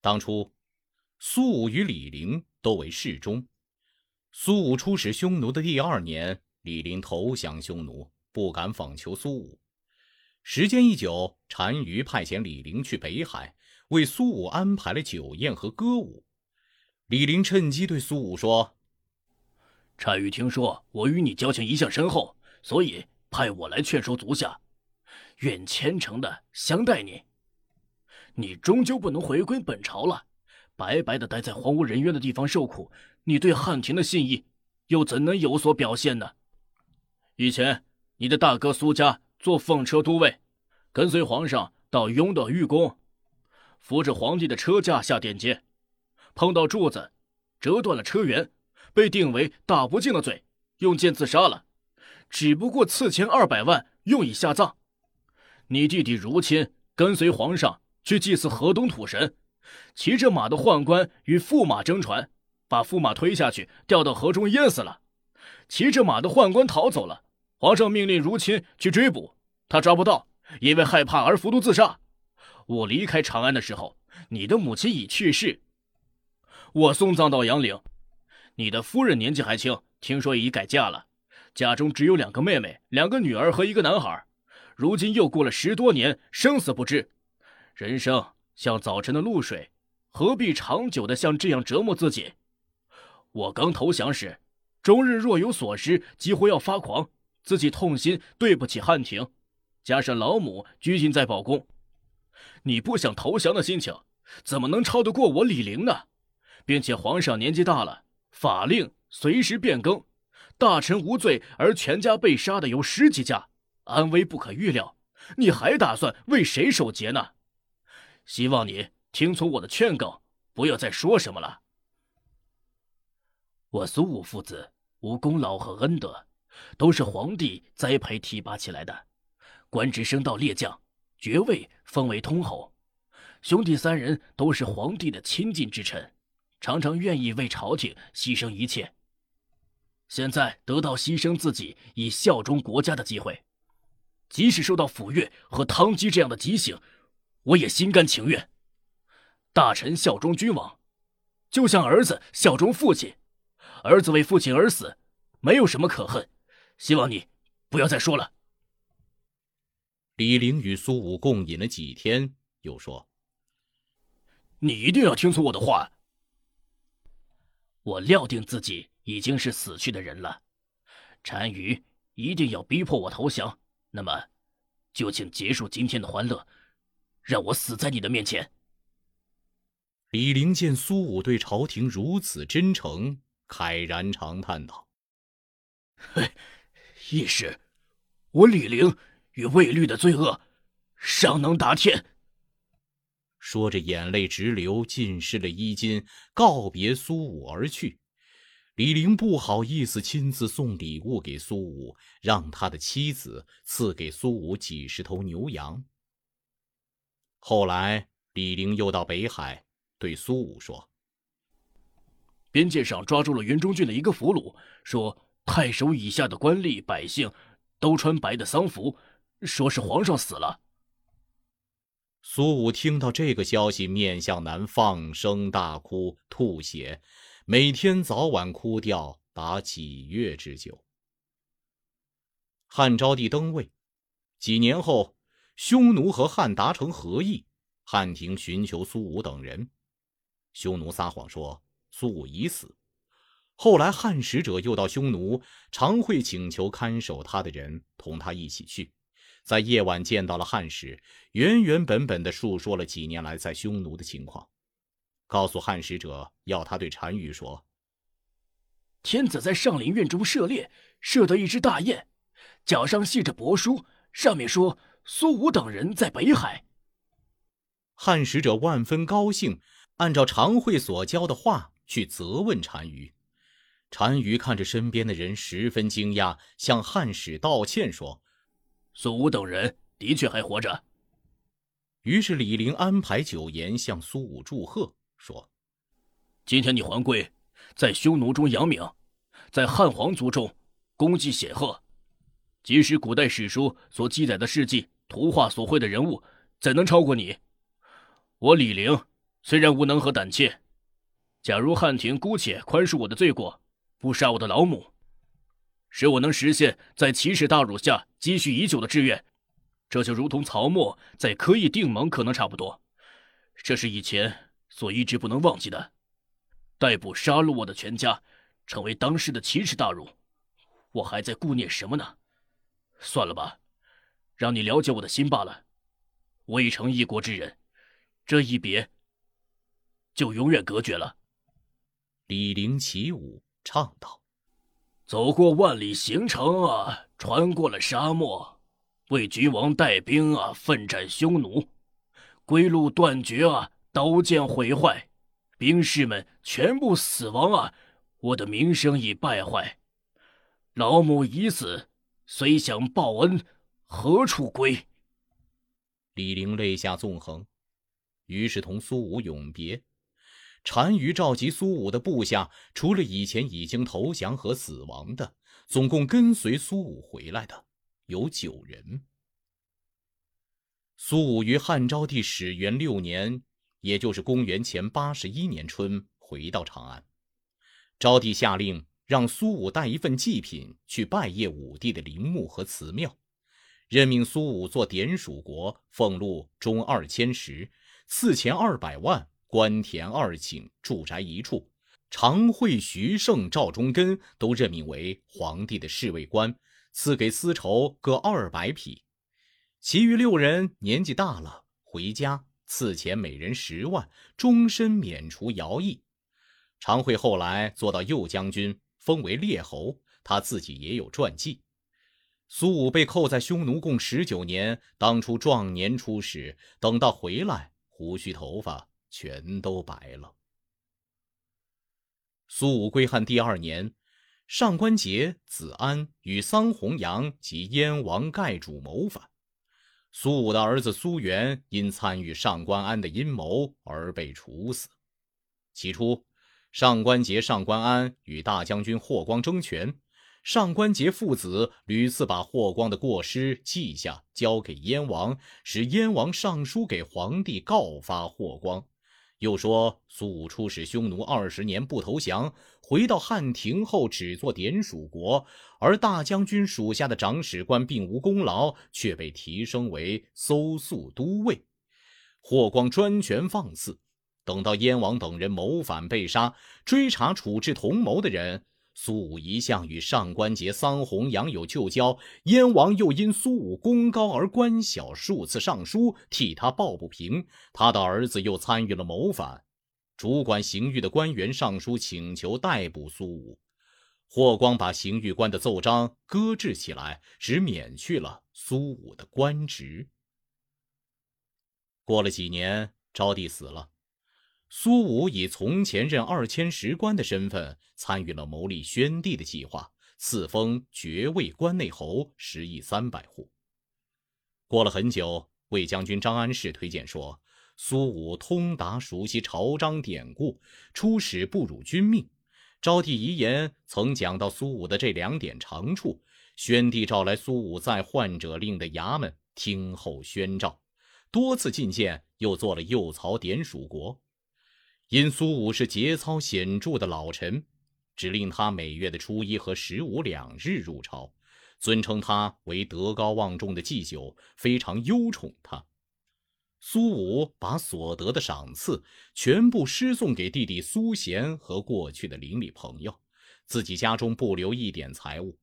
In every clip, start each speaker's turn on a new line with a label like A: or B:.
A: 当初，苏武与李陵都为侍中。苏武出使匈奴的第二年，李陵投降匈奴，不敢访求苏武。时间一久，单于派遣李陵去北海，为苏武安排了酒宴和歌舞。李陵趁机对苏武说：“
B: 单于听说我与你交情一向深厚，所以派我来劝说足下，愿虔诚的相待你。你终究不能回归本朝了，白白的待在荒无人烟的地方受苦，你对汉廷的信义又怎能有所表现呢？以前你的大哥苏家。”做奉车都尉，跟随皇上到雍的御宫，扶着皇帝的车驾下殿阶，碰到柱子，折断了车辕，被定为大不敬的罪，用剑自杀了。只不过赐钱二百万，用以下葬。你弟弟如亲跟随皇上去祭祀河东土神，骑着马的宦官与驸马争船，把驸马推下去，掉到河中淹死了。骑着马的宦官逃走了。皇上命令如亲去追捕，他抓不到，因为害怕而服毒自杀。我离开长安的时候，你的母亲已去世。我送葬到杨陵，你的夫人年纪还轻，听说已改嫁了，家中只有两个妹妹、两个女儿和一个男孩。如今又过了十多年，生死不知。人生像早晨的露水，何必长久的像这样折磨自己？我刚投降时，终日若有所失，几乎要发狂。自己痛心，对不起汉庭，加上老母拘禁在宝宫，你不想投降的心情，怎么能超得过我李陵呢？并且皇上年纪大了，法令随时变更，大臣无罪而全家被杀的有十几家，安危不可预料。你还打算为谁守节呢？希望你听从我的劝告，不要再说什么了。我苏武父子无功劳和恩德。都是皇帝栽培提拔起来的，官职升到列将，爵位封为通侯。兄弟三人都是皇帝的亲近之臣，常常愿意为朝廷牺牲一切。现在得到牺牲自己以效忠国家的机会，即使受到抚越和汤基这样的极刑，我也心甘情愿。大臣效忠君王，就像儿子效忠父亲，儿子为父亲而死，没有什么可恨。希望你不要再说了。
A: 李陵与苏武共饮了几天，又说：“
B: 你一定要听从我的话。我料定自己已经是死去的人了，单于一定要逼迫我投降。那么，就请结束今天的欢乐，让我死在你的面前。”
A: 李陵见苏武对朝廷如此真诚，慨然长叹道：“
B: 嘿。”亦是，我李陵与魏律的罪恶，尚能达天。
A: 说着，眼泪直流，浸湿了衣襟，告别苏武而去。李陵不好意思亲自送礼物给苏武，让他的妻子赐给苏武几十头牛羊。后来，李陵又到北海，对苏武说：“
B: 边界上抓住了云中郡的一个俘虏，说。”太守以下的官吏百姓，都穿白的丧服，说是皇上死了。
A: 苏武听到这个消息，面向南，放声大哭，吐血，每天早晚哭掉达几月之久。汉昭帝登位，几年后，匈奴和汉达成和议，汉庭寻求苏武等人，匈奴撒谎说苏武已死。后来，汉使者又到匈奴，常会请求看守他的人同他一起去。在夜晚见到了汉使，原原本本的述说了几年来在匈奴的情况，告诉汉使者要他对单于说：“
B: 天子在上林苑中射猎，射得一只大雁，脚上系着帛书，上面说苏武等人在北海。”
A: 汉使者万分高兴，按照常惠所教的话去责问单于。单于看着身边的人，十分惊讶，向汉使道歉说：“
B: 苏武等人的确还活着。”
A: 于是李陵安排酒宴向苏武祝贺，说：“
B: 今天你还贵，在匈奴中扬名，在汉皇族中功绩显赫。即使古代史书所记载的事迹、图画所绘的人物，怎能超过你？我李陵虽然无能和胆怯，假如汉庭姑且宽恕我的罪过，不杀我的老母，使我能实现在奇耻大辱下积蓄已久的志愿，这就如同曹沫在科邑定盟可能差不多。这是以前所一直不能忘记的。逮捕杀戮我的全家，成为当时的奇耻大辱，我还在顾念什么呢？算了吧，让你了解我的心罢了。我已成一国之人，这一别。就永远隔绝了。
A: 李陵起舞唱道：“
B: 走过万里行程啊，穿过了沙漠，为君王带兵啊，奋战匈奴，归路断绝啊，刀剑毁坏，兵士们全部死亡啊，我的名声已败坏。老母已死，虽想报恩，何处归？”
A: 李陵泪下纵横，于是同苏武永别。单于召集苏武的部下，除了以前已经投降和死亡的，总共跟随苏武回来的有九人。苏武于汉昭帝始元六年，也就是公元前八十一年春，回到长安。昭帝下令让苏武带一份祭品去拜谒武帝的陵墓和祠庙，任命苏武做典属国，俸禄中二千石，赐钱二百万。官田二顷，住宅一处，常惠、徐盛、赵忠根都任命为皇帝的侍卫官，赐给丝绸各二百匹。其余六人年纪大了，回家赐钱每人十万，终身免除徭役。常惠后来做到右将军，封为列侯，他自己也有传记。苏武被扣在匈奴共十九年，当初壮年出使，等到回来，胡须头发。全都白了。苏武归汉第二年，上官桀、子安与桑弘羊及燕王盖主谋反，苏武的儿子苏元因参与上官安的阴谋而被处死。起初，上官桀、上官安与大将军霍光争权，上官桀父子屡次把霍光的过失记下，交给燕王，使燕王上书给皇帝告发霍光。又说苏武出使匈奴二十年不投降，回到汉庭后只做典属国，而大将军属下的长史官并无功劳，却被提升为搜粟都尉。霍光专权放肆，等到燕王等人谋反被杀，追查处置同谋的人。苏武一向与上官桀、桑弘羊有旧交，燕王又因苏武功高而官小，数次上书替他抱不平。他的儿子又参与了谋反，主管刑狱的官员上书请求逮捕苏武。霍光把刑狱官的奏章搁置起来，只免去了苏武的官职。过了几年，昭帝死了。苏武以从前任二千石官的身份参与了谋立宣帝的计划，赐封爵位关内侯十邑三百户。过了很久，魏将军张安世推荐说，苏武通达熟悉朝章典故，出使不辱君命。昭帝遗言曾讲到苏武的这两点长处。宣帝召来苏武在患者令的衙门听候宣召，多次觐见，又做了右曹典属国。因苏武是节操显著的老臣，指令他每月的初一和十五两日入朝，尊称他为德高望重的祭酒，非常优宠他。苏武把所得的赏赐全部施送给弟弟苏贤和过去的邻里朋友，自己家中不留一点财物。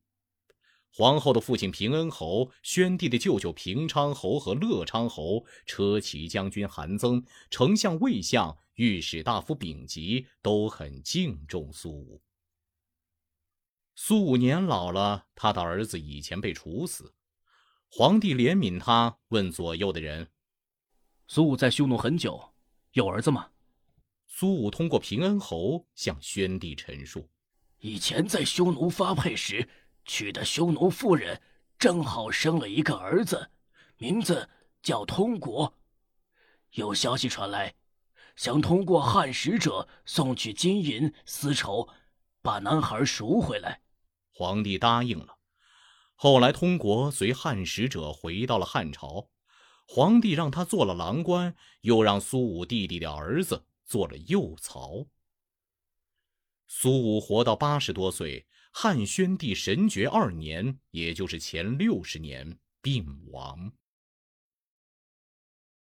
A: 皇后的父亲平恩侯、宣帝的舅舅平昌侯和乐昌侯、车骑将军韩增、丞相魏相。御史大夫丙吉都很敬重苏武。苏武年老了，他的儿子以前被处死，皇帝怜悯他，问左右的人：“
B: 苏武在匈奴很久，有儿子吗？”
A: 苏武通过平恩侯向宣帝陈述：“
B: 以前在匈奴发配时娶的匈奴妇人，正好生了一个儿子，名字叫通国。有消息传来。”想通过汉使者送去金银丝绸，把男孩赎回来。
A: 皇帝答应了。后来，通国随汉使者回到了汉朝，皇帝让他做了郎官，又让苏武弟弟的儿子做了右曹。苏武活到八十多岁，汉宣帝神爵二年，也就是前六十年，病亡。